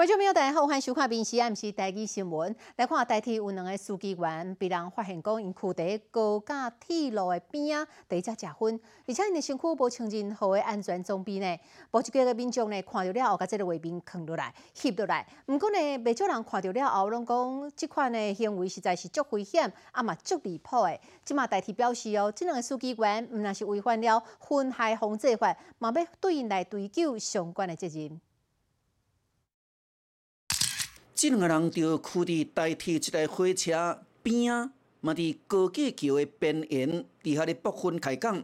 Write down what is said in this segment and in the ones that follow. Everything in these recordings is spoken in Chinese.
观众朋友，大家好，欢迎收看《闽西 M C 台记新闻》。来看台铁有两个司机员被人发现讲，因跍在高架铁路的边啊，第一只食薰，而且因的身躯无穿任何的安全装备呢。无一几个民众呢，看到了后，把这个画面扛落来、翕落来。不过呢，未少人看到了后，拢讲这款的行为实在是足危险，啊嘛足离谱的。即马台铁表示哦，这两个司机员毋但是违反了危害防治法，嘛要对因来追究相关的责任。这两个人就跍伫代替一台火车边啊，嘛伫高架桥的边缘，伫遐咧剥分开讲。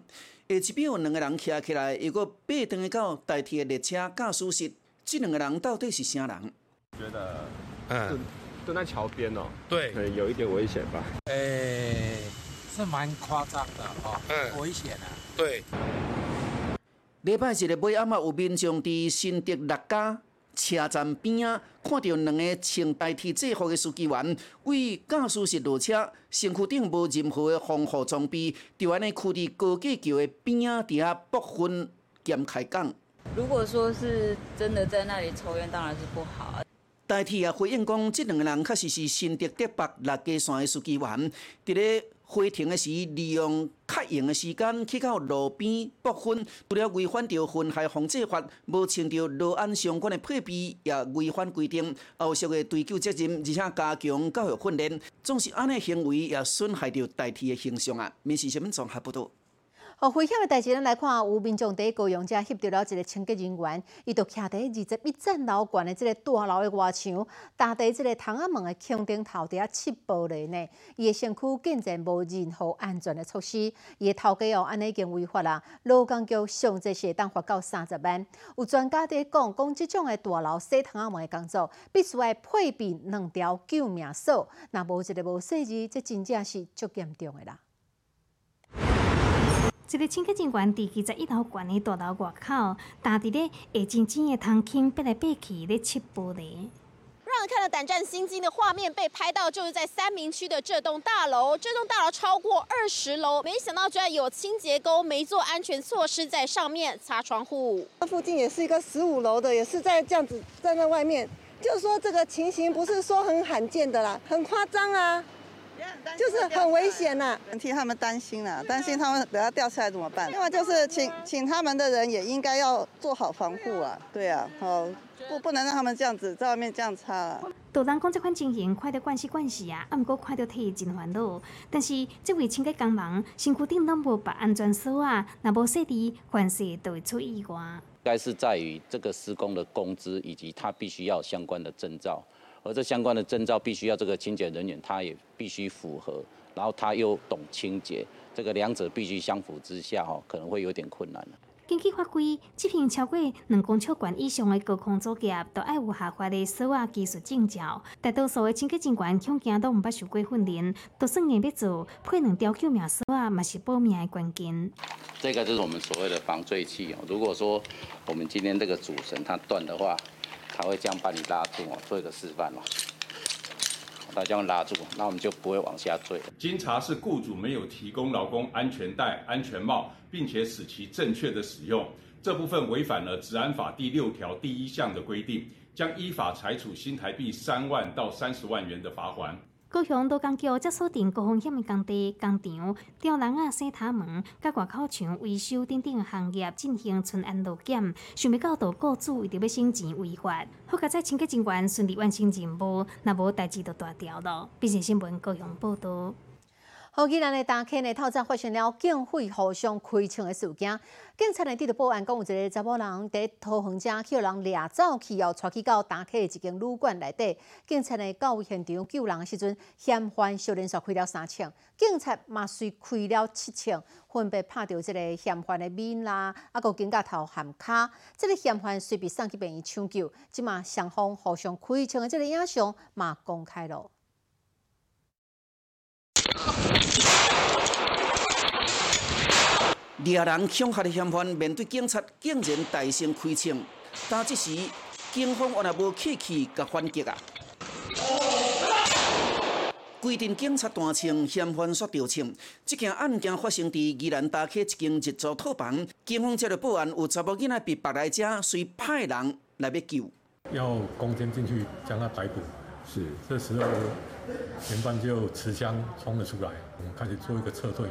下一秒，两个人徛起来，又搁爬登去到代替的列车驾驶室。这两个人到底是啥人？觉得，嗯，蹲在桥边哦，对，有一点危险吧？诶，是蛮夸张的哦，嗯，危险啊，对。礼拜日的尾暗啊，有民众伫新德六家。车站边啊，看到两个穿代替制服的司机员为驾驶室落车，身躯顶无任何的防护装备，就安尼跍伫高架桥的边啊，底下部分兼开讲。如果说是真的在那里抽烟，当然是不好。代替啊回应讲，这两个人确实是新德德北六家线的司机员，伫咧。花停的时，利用较闲的时间去到路边剥分，除了违反着《害防治法》，无穿着路安相关的配备，也违反规定，后续的追究责任，而且加强教育训练，总是安尼行为也损害着代替的形象啊！民事新闻综合报道。好，危险的代志，咱来看，有民众伫高阳遮翕到了一个清洁人员，伊就徛伫二十一层楼高的这个大楼的外墙，搭伫这个窗仔门的墙顶头底下切玻璃呢。伊的身躯竟然无任何安全的措施，伊的头家哦，安尼已经违法啦。劳工局上这是当罚到三十万。有专家伫讲，讲这种的大楼洗窗仔门的工作，必须要配备两条救命锁，若无一个无细字，这真正是足严重的啦。一个清洁人员伫二十一楼高的大楼外口，搭伫咧黑晶晶的窗框，爬来爬去咧切玻璃。让人看了胆战心惊的画面被拍到，就是在三明区的这栋大楼。这栋大楼超过二十楼，没想到居然有清洁工没做安全措施在上面擦窗户。这附近也是一个十五楼的，也是在这样子站在外面，就是说这个情形不是说很罕见的啦，很夸张啊。就是很危险呐，替他们担心了，担心他们等下掉下来怎么办？另外就是请请他们的人也应该要做好防护啊，对啊，好不不能让他们这样子在外面这样擦了。多人讲这款情形看到惯是惯是啊，啊，不过看到体真烦恼。但是这位清洁工人身躯顶拢无绑安全锁啊，若无设置，凡事都会出意外。该是在于这个施工的工资以及他必须要相关的证照。而这相关的证照必须要这个清洁人员，他也必须符合，然后他又懂清洁，这个两者必须相辅之下，哈，可能会有点困难了。根据法规，执行超过两公尺管以上的高空作业，都爱有合法的锁啊技术证照。大多数的清洁人员恐惊都毋捌受过训练，都算硬要做，配两条救命锁啊，嘛是保命的关键。这个就是我们所谓的防坠器哦。如果说我们今天这个主绳它断的话，他会这样把你拉住哦，做一个示范哦。他这样拉住，那我们就不会往下坠。经查是雇主没有提供劳工安全带、安全帽，并且使其正确的使用，这部分违反了《治安法》第六条第一项的规定，将依法裁处新台币三万到三十万元的罚款。高雄都工局则锁定高风险的工地、工厂、吊篮啊、洗塔门、甲外口墙维修等等行业进行巡安路检，想要到导雇主为着要省钱违法，好加在清洁人员顺利完成任务，若无代志就大条了。毕竟新闻高雄报道。好，今日呢，大溪呢透早发生了警匪互相开枪的事件。警察呢接到报案，讲有一个查某人在桃园车叫人掠走去，后带去到大溪的一间旅馆内底。警察呢到现场救人的时阵，嫌犯小连续开了三枪，警察嘛遂开了七枪，分别拍到这个嫌犯的面啦，啊个肩胛头含骹。这个嫌犯随被送去病院抢救，即嘛双方互相开枪的这个影像嘛公开了。猎人恐吓的嫌犯面对警察，竟然大声开枪。但这时警方原来无客气，甲反击啊！规定警察单枪，嫌犯却掉枪。这件案件发生伫宜兰大溪一间日租套房，警方接到报案，有查某囡仔被绑来者，随派人来要救。要攻坚进去将他逮捕。是，这时候嫌犯就持枪冲了出来，我们开始做一个撤退，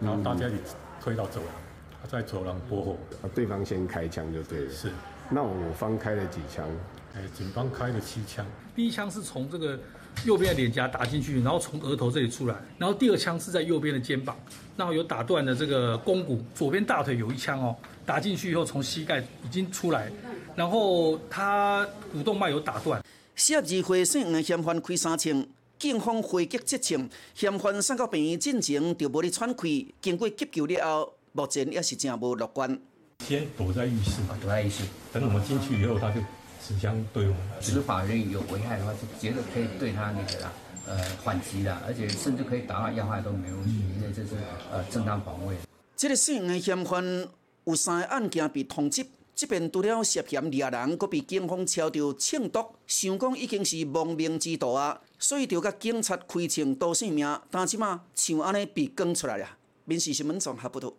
然后大家一起推到走廊，他在走廊拨火，啊，对方先开枪就对了。是，那我方开了几枪？哎，警方开了七枪。第一枪是从这个右边的脸颊打进去，然后从额头这里出来，然后第二枪是在右边的肩膀，然后有打断的这个肱骨，左边大腿有一枪哦，打进去以后从膝盖已经出来，然后他股动脉有打断。四十二岁姓黄嫌犯开三枪，警方回击七枪，嫌犯送到病院进前就无咧喘气，经过急救了后，目前也是正无乐观。先躲在浴室嘛，躲在浴室，等我们进去以后，他就持枪对我们。执法人员有危害的话，就绝对可以对他那个啦，呃，反击的，而且甚至可以打到要害都没问题，因为这是呃正当防卫。这个姓的嫌犯有三个案件被通缉。这边除了涉嫌掠人，阁被警方敲着庆毒，想讲已经是亡命之徒啊，所以就甲警察开枪夺性命，但即马像安尼被讲出来了。民事新闻综合报道。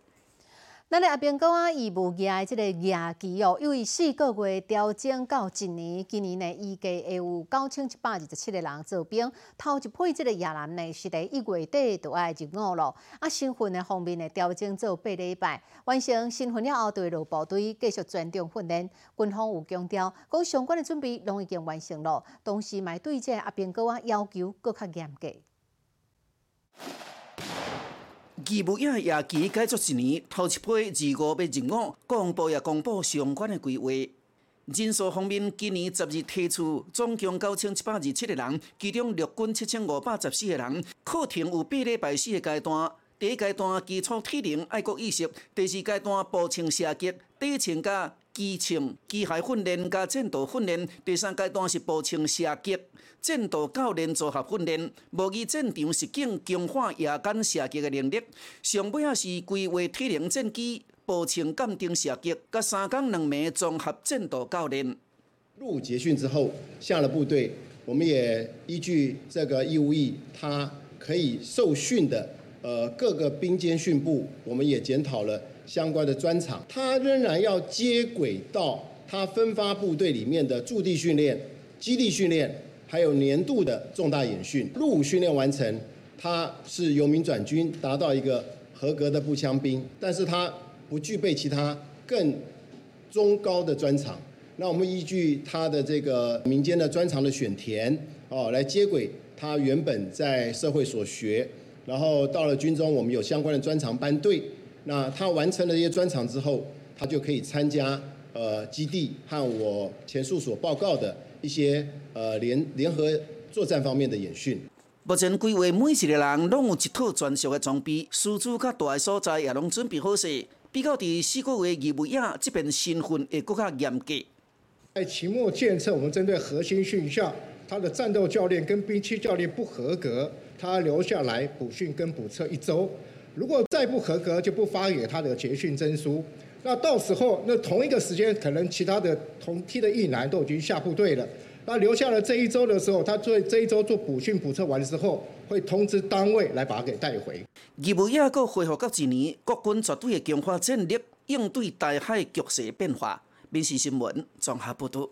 咱的阿兵哥啊，义务役的这个役期哦，由于四个月调整到一年，今年呢，预计会有九千一百二十七个人做兵。头一批这个役男呢，是在一月底就爱入伍咯。啊，新训的方面呢，调整做八礼拜，完成新训了后，就会落部队继续专长训练。军方有强调，讲相关的准备拢已经完成了，同时嘛对这阿兵哥啊要求搁较严格。义务役夜期改作一年，头一批二五要入伍，国防部也公布相关的规划。人数方面，今年十二提出总共九千七百二七个人，其中陆军七千五百十四个人，课程有八礼拜四个阶段。第一阶段基础体能、爱国意识，第二阶段步枪射击、底层甲机枪、机械训练加战斗训练，第三阶段是步枪射击、战斗教练组合训练，模拟战场实景强化夜间射击的能力。上尾啊是规划体能战机、步枪鉴定射击，甲三岗两名综合战斗教练。入伍结训之后下了部队，我们也依据这个义务役，他可以受训的。呃，各个兵监训部，我们也检讨了相关的专场，他仍然要接轨到他分发部队里面的驻地训练、基地训练，还有年度的重大演训。入伍训练完成，他是由民转军，达到一个合格的步枪兵，但是他不具备其他更中高的专长。那我们依据他的这个民间的专长的选填，哦，来接轨他原本在社会所学。然后到了军中，我们有相关的专长班队。那他完成了这些专长之后，他就可以参加呃基地和我前述所报告的一些呃联联合作战方面的演训。目前规划每一个人拢有一套专属的装备，输出较大的所在也拢准备好势。比较伫四个月义务役这边新训会更加严格。在期末检测，我们针对核心训校，他的战斗教练跟兵器教练不合格。他留下来补训跟补测一周，如果再不合格，就不发给他的结训证书。那到时候，那同一个时间，可能其他的同梯的役男都已经下部队了。那留下了这一周的时候，他做这一周做补训补测完之后，会通知单位来把他给带回。义务役个恢复到一年，国军绝对会强化战力，应对大海局势变化。民事新闻综合报道。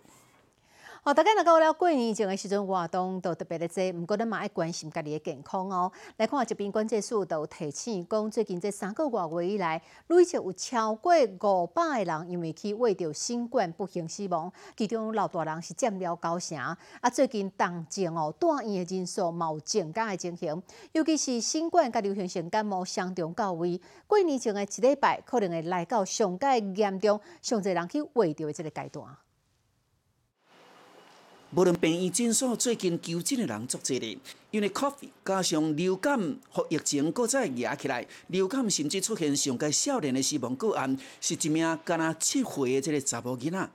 哦，大家若到了过年前的时阵活动都特别的多，毋过咱嘛爱关心家己的健康哦。来看这边关键数都提醒讲，最近这三个月以来，累计有超过五百个人因为去为着新冠不幸死亡，其中老大人是占了九成。啊，最近重症哦，住院的人数有增加的情形，尤其是新冠甲流行性感冒相重到位，过年前的一礼拜可能会来到上界严重、上侪人去为着的这个阶段。无论病院诊所最近求诊的人足侪咧，因为 Covid 加上流感和疫情搁再压起来，流感甚至出现上届少年的死亡个案，是一名敢若七岁的这个查某囡仔。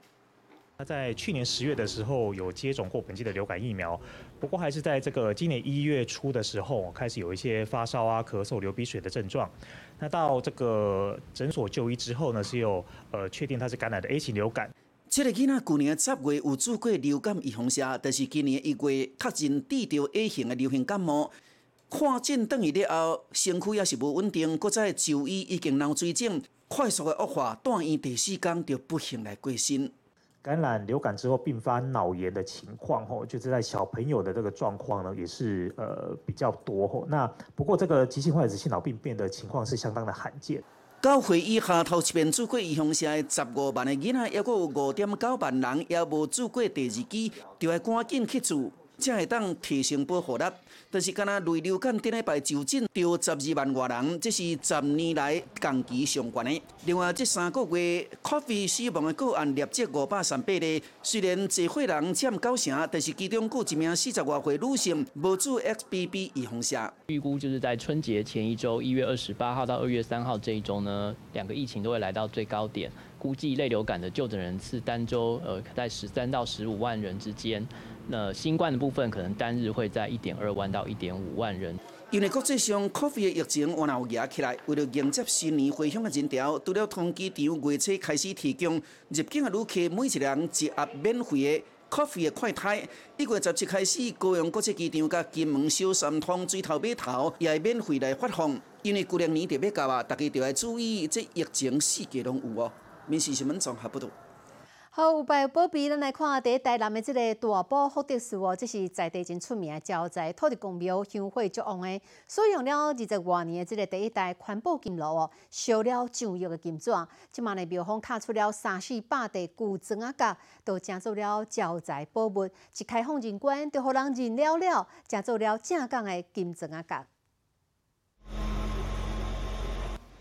他在去年十月的时候有接种过本季的流感疫苗，不过还是在这个今年一月初的时候开始有一些发烧啊、咳嗽、流鼻水的症状。那到这个诊所就医之后呢，是有呃确定他是感染的 A 型流感。这个囡仔去年十月有做过流感预防针，但是今年一月确诊治疗 A 型的流行感冒，看诊等于了后，身躯也是无稳定，搁再就医已经脑水肿，快速的恶化，住院第四天就不幸来过身。感染流感之后并发脑炎的情况，吼，就是在小朋友的这个状况呢，也是呃比较多，吼。那不过这个急性坏死性脑病变的情况是相当的罕见。到会议下头一遍住过伊乡下的十五万的囡仔，还阁有五点九万人也无住过第二期，就要赶紧去住。才会当提升保护力，但是敢若类流感顶礼拜就诊着十二万外人，这是十年来同期上悬的。另外，这三个月 Coffee 死亡的个案累积五百三八例，虽然济岁人占九成，但是其中有一名四十外岁女性无做 XBB 预防下。预估就是在春节前一周，一月二十八号到二月三号这一周呢，两个疫情都会来到最高点。估计类流感的就诊人次单周呃在十三到十五万人之间。那新冠的部分可能单日会在一点二万到一点五万人。因为国际上 COVID 的疫情往后压起来，为了迎接新年回乡的人。潮，除了通机场月初开始提供入境的旅客每一人。一盒免费的 Coffee 的快胎，一月十七开始，高雄国际机场甲金门小三通水头码头也会免费来发放。因为过两年特别到啊，大家就要注意这疫情四界拢有哦。民事新闻综合报道。好，有拜宝贝，咱来看第一台南的这个大宝福德寺哦，这是在地真出名的招财土地公庙香火足旺的，使用了二十多年的这个第一代环保金炉哦，烧了上亿的金砖，即卖呢庙方卡出了三四百块古砖啊角，都建做了招财宝物，一开放人观，就互人认了了，建做了正港的金砖啊角。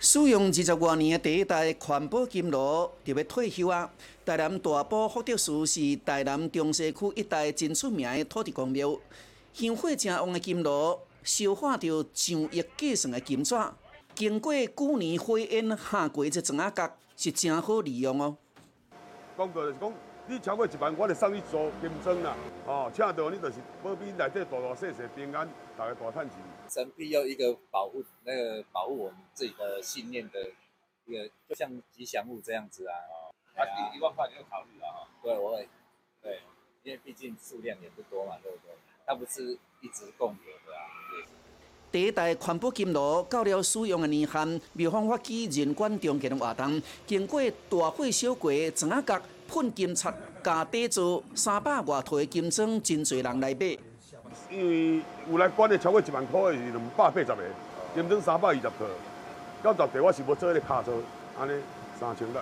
使用二十多年的第一代环保金炉就要退休啊！台南大埔福德寺是台南中西区一带真出名的土地公庙，香火正旺的金炉，烧化着上亿计算的金纸，经过九年火烟下过这砖仔角，是真好利用哦。你超过一万，我就送你做金砖啦。哦，请到你就是保庇内底大大小小平安，大家大赚钱。神必要一个保护，那个保护我们自己的信念的一个，就像吉祥物这样子啊。哦，他第一万块你就考虑了哈。对，我会，对，因为毕竟数量也不多嘛，对不对？它不是一直供有的啊。第一代环保金炉到了使用的年限，庙方发起人管中间的活动，经过大火烧过，砖仔角喷金漆，加底座三百外套的金砖，真侪人来买。因为有来管的超过一万块的是两百八十个，金砖三百二十套，到十地我是无做迄个卡座，安尼三千六。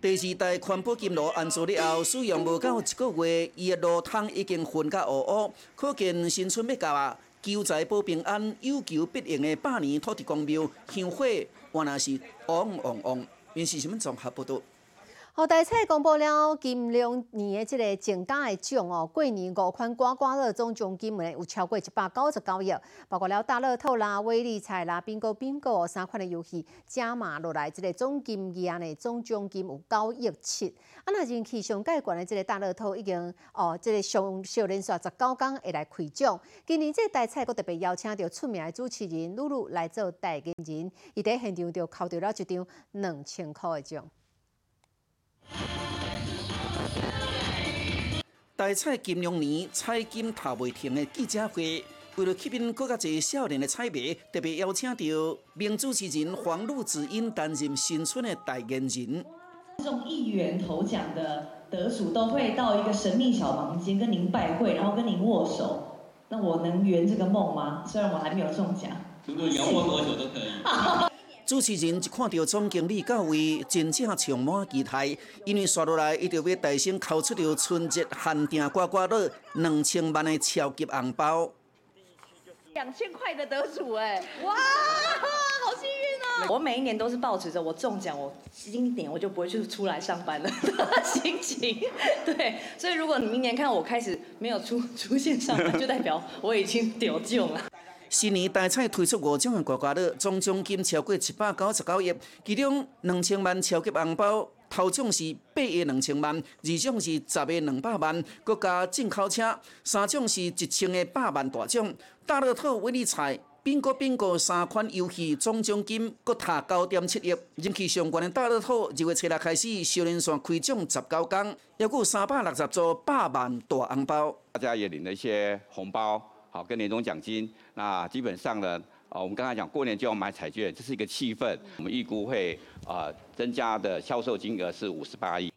第二代环保金炉安装了后，使用无到一个月，伊的炉汤已经混甲乌乌，可见新春要到啊！求财保平安，有求必应的百年土地公庙香火，原来是旺旺旺。因是什么综合报道？好，大菜公布了金龙年的这个奖奖的奖哦，过年五款刮刮乐总奖金呢有超过一百九十九亿，包括了大乐透啦、威力彩啦、bingo bingo 三款的游戏加码落来，这个总金额呢总奖金有九亿七。啊，那人气上盖管的这个大乐透已经哦，这个上小连续十九天会来开奖。今年这个大菜阁特别邀请到出名的主持人露露来做代言人，伊在现场就扣到了一张两千块的奖。大菜金融年彩金头未停的记者会，为了吸引更加多少年的彩迷，特别邀请到名主持人黄露子英担任新春的代言人。中亿元头奖的得主都会到一个神秘小房间跟您拜会，然后跟您握手。那我能圆这个梦吗？虽然我还没有中奖。如果要握多久都可以。主持人一看到总经理到位，真正充满期待，因为刷落来，伊就要大声敲出着春节限定刮刮乐两千万的超级红包。两千块的得主哎，哇，好幸运哦！我每一年都是保持着我中奖，我今年我就不会去出来上班了 的心情。对，所以如果你明年看我开始没有出出现上班，就代表我已经丢救了。新年大彩推出五种的刮刮乐，总奖金超过七百九十九亿，其中两千万超级红包，头奖是八亿两千万，二奖是十亿两百万，国加进口车，三奖是一千个百万大奖。大乐透、威力彩、bingo bingo 三款游戏总奖金各达九点七亿，人气上悬的大乐透，二月初六开始小连线开奖十九天，还有三百六十组百万大红包，大家也领了一些红包。好，跟年终奖金，那基本上呢，啊，我们刚才讲过年就要买彩券，这是一个气氛。我们预估会啊增加的销售金额是五十八亿。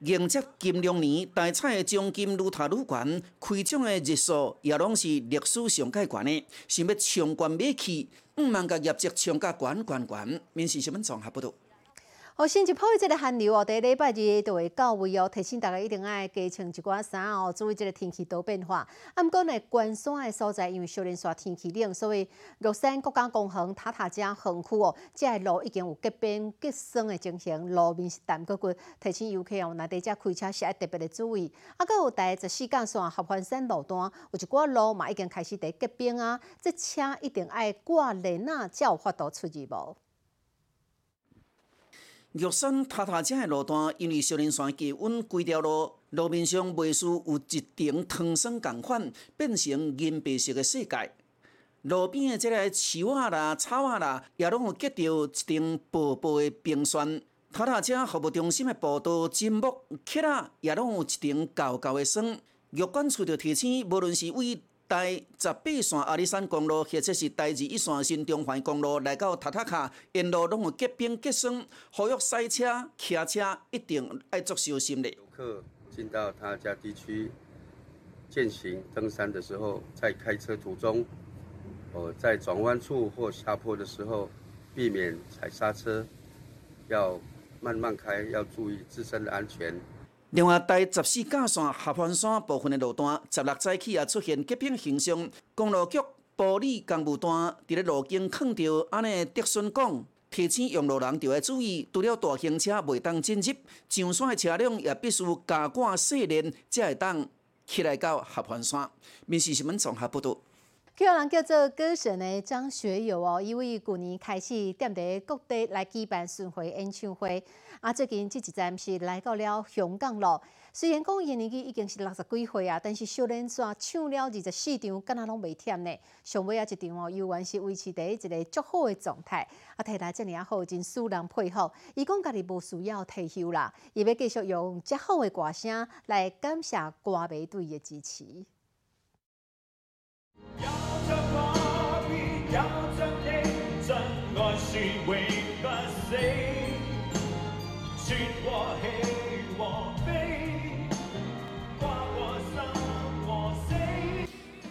迎接金龙年，大彩的奖金愈塔愈悬，开奖的日数也拢是历史上界悬的，想要冲冠买起，毋茫甲业绩冲甲悬悬悬，面试新闻综合报道。哦，新一波的这个寒流哦，第礼拜日就会到位哦，提醒大家一定爱加穿一寡衫哦，注意这个天气多变化。啊，毋过呢，关山的所在因为小连山天气冷，所以乐山国家公园塔塔江横区哦，这路已经有结冰结霜的情形，路面是淡谷谷，提醒游客哦，那伫遮开车是要特别的注意。啊，搁有第十四干线合欢山路段有一寡路嘛已经开始伫结冰啊，这车一定爱挂链啊，才有法度出入无。玉山塔塔井的路段，因为少林山低温，规条路路面上未输有一层汤霜共款，变成银白色的世界。路边的这个树啊啦、草啊啦，也拢有结着一层薄薄的冰霜。塔塔井服务中心的步道、金木、刻啊，也拢有一层厚厚的霜。玉管处着提醒，无论是为台十八线阿里山公路，或者是台二一线新中环公路，来到塔塔卡，沿路拢有结冰结霜，呼吁赛车、骑车一定要作小心的。游客进到他家地区践行登山的时候，在开车途中，哦，在转弯处或下坡的时候，避免踩刹车，要慢慢开，要注意自身的安全。另外，第十四架线合欢山部分的路段，十六早起也出现结冰现象。公路局玻璃工务段伫咧路径放着安尼的竹笋讲，提醒用路人就要注意，除了大型车袂当进入，上山的车辆也必须加挂细链，才会当起来到合欢山。民事新闻综合报道。叫人叫做歌神的张学友哦，因为去年开始踮伫各地来举办巡回演唱会，啊，最近这一站是来到了香港咯。虽然讲伊年纪已经是六十几岁啊，但是少年山唱了二十四场，敢若拢袂忝呢。上尾啊一场哦，依然是维持伫一个足好的状态。啊，睇来遮尔啊好，真使人佩服。伊讲家己无需要退休啦，伊要继续用遮好的歌声来感谢歌迷对伊的支持。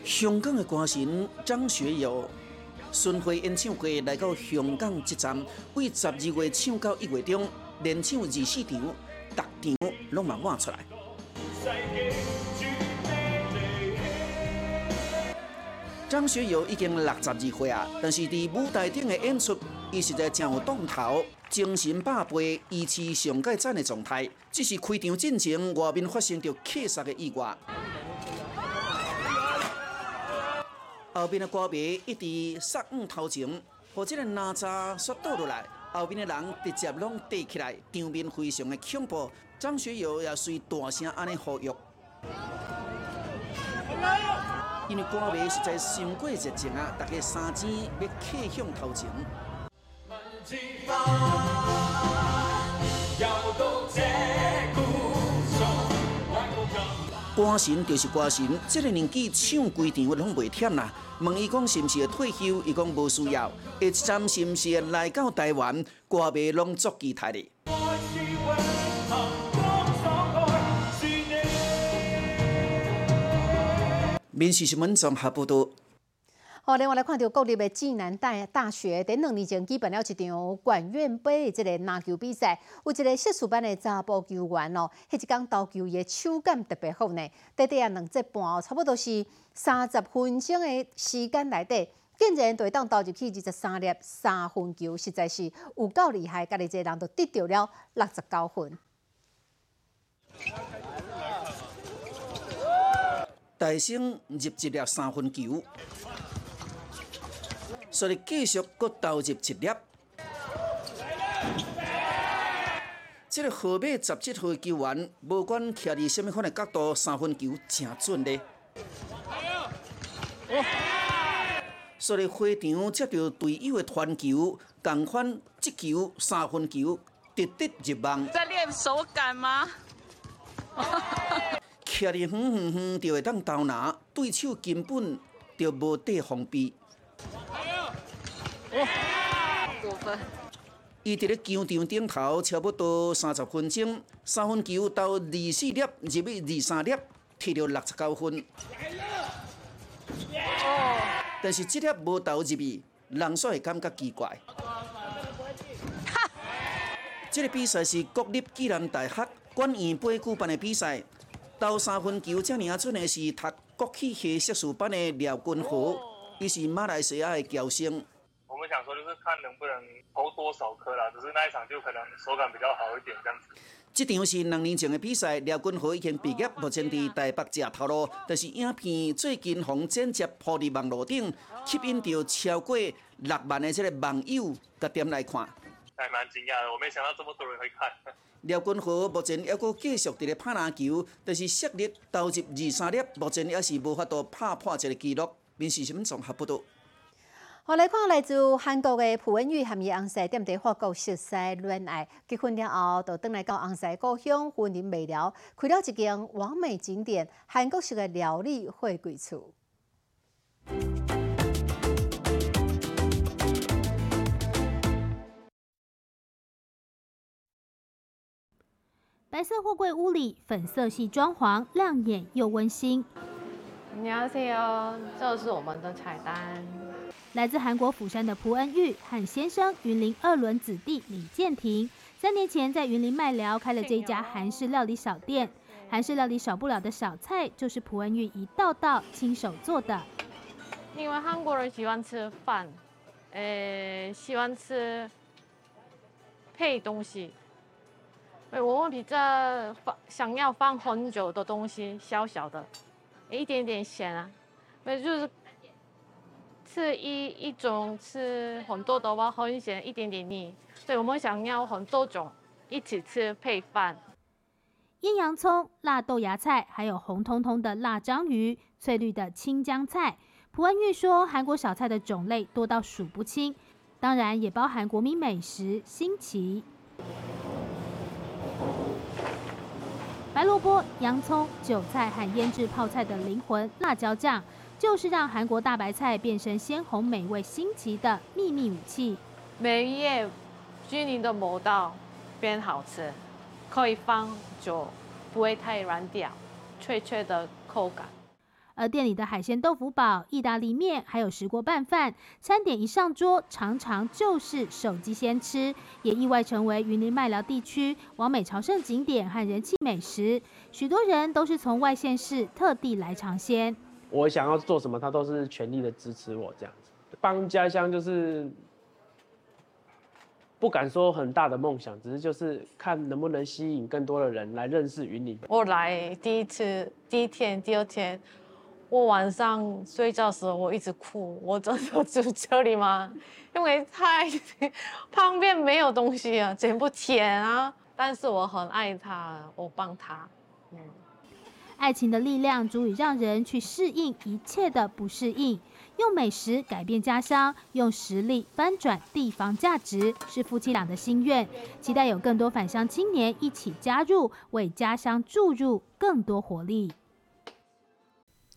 香港的歌神张学友巡回演唱会来到香港一站，为十二月唱到一月中，连唱二四场，逐场拢嘛满出来。张学友已经六十二岁啊，但是伫舞台顶的演出，伊实在真有档头，精神百倍，意气上盖赞的状态。只是开场进前，外面发生着气杀的意外，后边的歌迷一直杀往头前，和这个哪吒摔倒落来，后边的人直接拢跌起来，场面非常的恐怖。张学友也随大声安尼呼吁。因为歌迷实在伤过热情啊，大家三钱要客向头前。歌神就是歌神，这个年纪唱规场拢袂忝啦。问伊讲是毋是会退休？伊讲无需要。下一站是毋是会来到台湾？歌迷拢足期待的。民事新闻综合报道。好，另外来看到国立的暨南大大学，顶两年前举办了一场管院杯的这个篮球比赛，有一个硕士班的查甫球员哦，迄一天投球的手感特别好呢。短短啊两节半哦，差不多是三十分钟的时间内底，竟然就当投入去二十三粒三分球，实在是有够厉害。家己这人都得到了六十九分。大声入一粒三分球，所以继续搁投入一粒。这个号码十七号球员，无管徛伫什么款的角度，三分球正准的。所以会场接到队友的传球，共款击球三分球，直直入网。在练手感吗？徛伫远远远就会当投篮，对手根本就无地防备。伊伫咧球场顶头差不多三十分钟，三分球投二四粒，入去二三粒，摕到六十九分。但是即粒无投入去，人煞会感觉奇怪。这个比赛是国立暨南大学管院杯举办的比赛，投三分球这尔准的是读国企系硕士班的廖君豪，伊是马来西亚的侨生。我们想说就是看能不能投多少颗啦，只是那一场就可能手感比较好一点这样子。这场是两年前的比赛，廖君豪已经毕业，目前在台北食头路。但是影片最近红剪接铺伫网络顶，吸引到超过六万的这个网友甲点来看。还蛮惊讶的，我没想到这么多人会看。廖君和目前还阁继续伫咧拍篮球，但是实力投入二三粒，目前也是无法度拍破这个纪录。面试新闻综合报道。好来看来自韩国的朴恩玉和伊翁婿踮伫法国熟悉恋爱，结婚了后就转来到翁婿故乡，婚姻未了，开了一间完美景点——韩国式的料理会贵厝。白色货柜屋里，粉色系装潢，亮眼又温馨。你好，这是我们的菜单。来自韩国釜山的朴恩玉和先生云林二轮子弟李建廷，三年前在云林麦寮开了这家韩式料理小店。韩式料理少不了的小菜，就是朴恩玉一道道亲手做的。因为韩国人喜欢吃饭，呃，喜欢吃配东西。我们比较放想要放很久的东西，小小的，一点点咸啊，那就是。吃一一种吃很多的话很咸，一点点腻，所以我们想要很多种一起吃配饭。腌洋葱、辣豆芽菜，还有红彤彤的辣章鱼、翠绿的青江菜。朴恩玉说，韩国小菜的种类多到数不清，当然也包含国民美食新奇。白萝卜、洋葱、韭菜和腌制泡菜的灵魂辣椒酱。就是让韩国大白菜变身鲜红美味新奇的秘密武器。每一页均匀的磨到变好吃，可以放久，不会太软掉，脆脆的口感。而店里的海鲜豆腐堡、意大利面，还有石锅拌饭，餐点一上桌，常常就是手机先吃，也意外成为云林麦寮地区完美朝圣景点和人气美食。许多人都是从外县市特地来尝鲜。我想要做什么，他都是全力的支持我这样子，帮家乡就是不敢说很大的梦想，只是就是看能不能吸引更多的人来认识云林。我来第一次第一天、第二天，我晚上睡觉时候我一直哭，我真的住这里吗？因为太旁边没有东西啊，全部田啊，但是我很爱他，我帮他，嗯。爱情的力量足以让人去适应一切的不适应，用美食改变家乡，用实力翻转地方价值，是夫妻俩的心愿。期待有更多返乡青年一起加入，为家乡注入更多活力。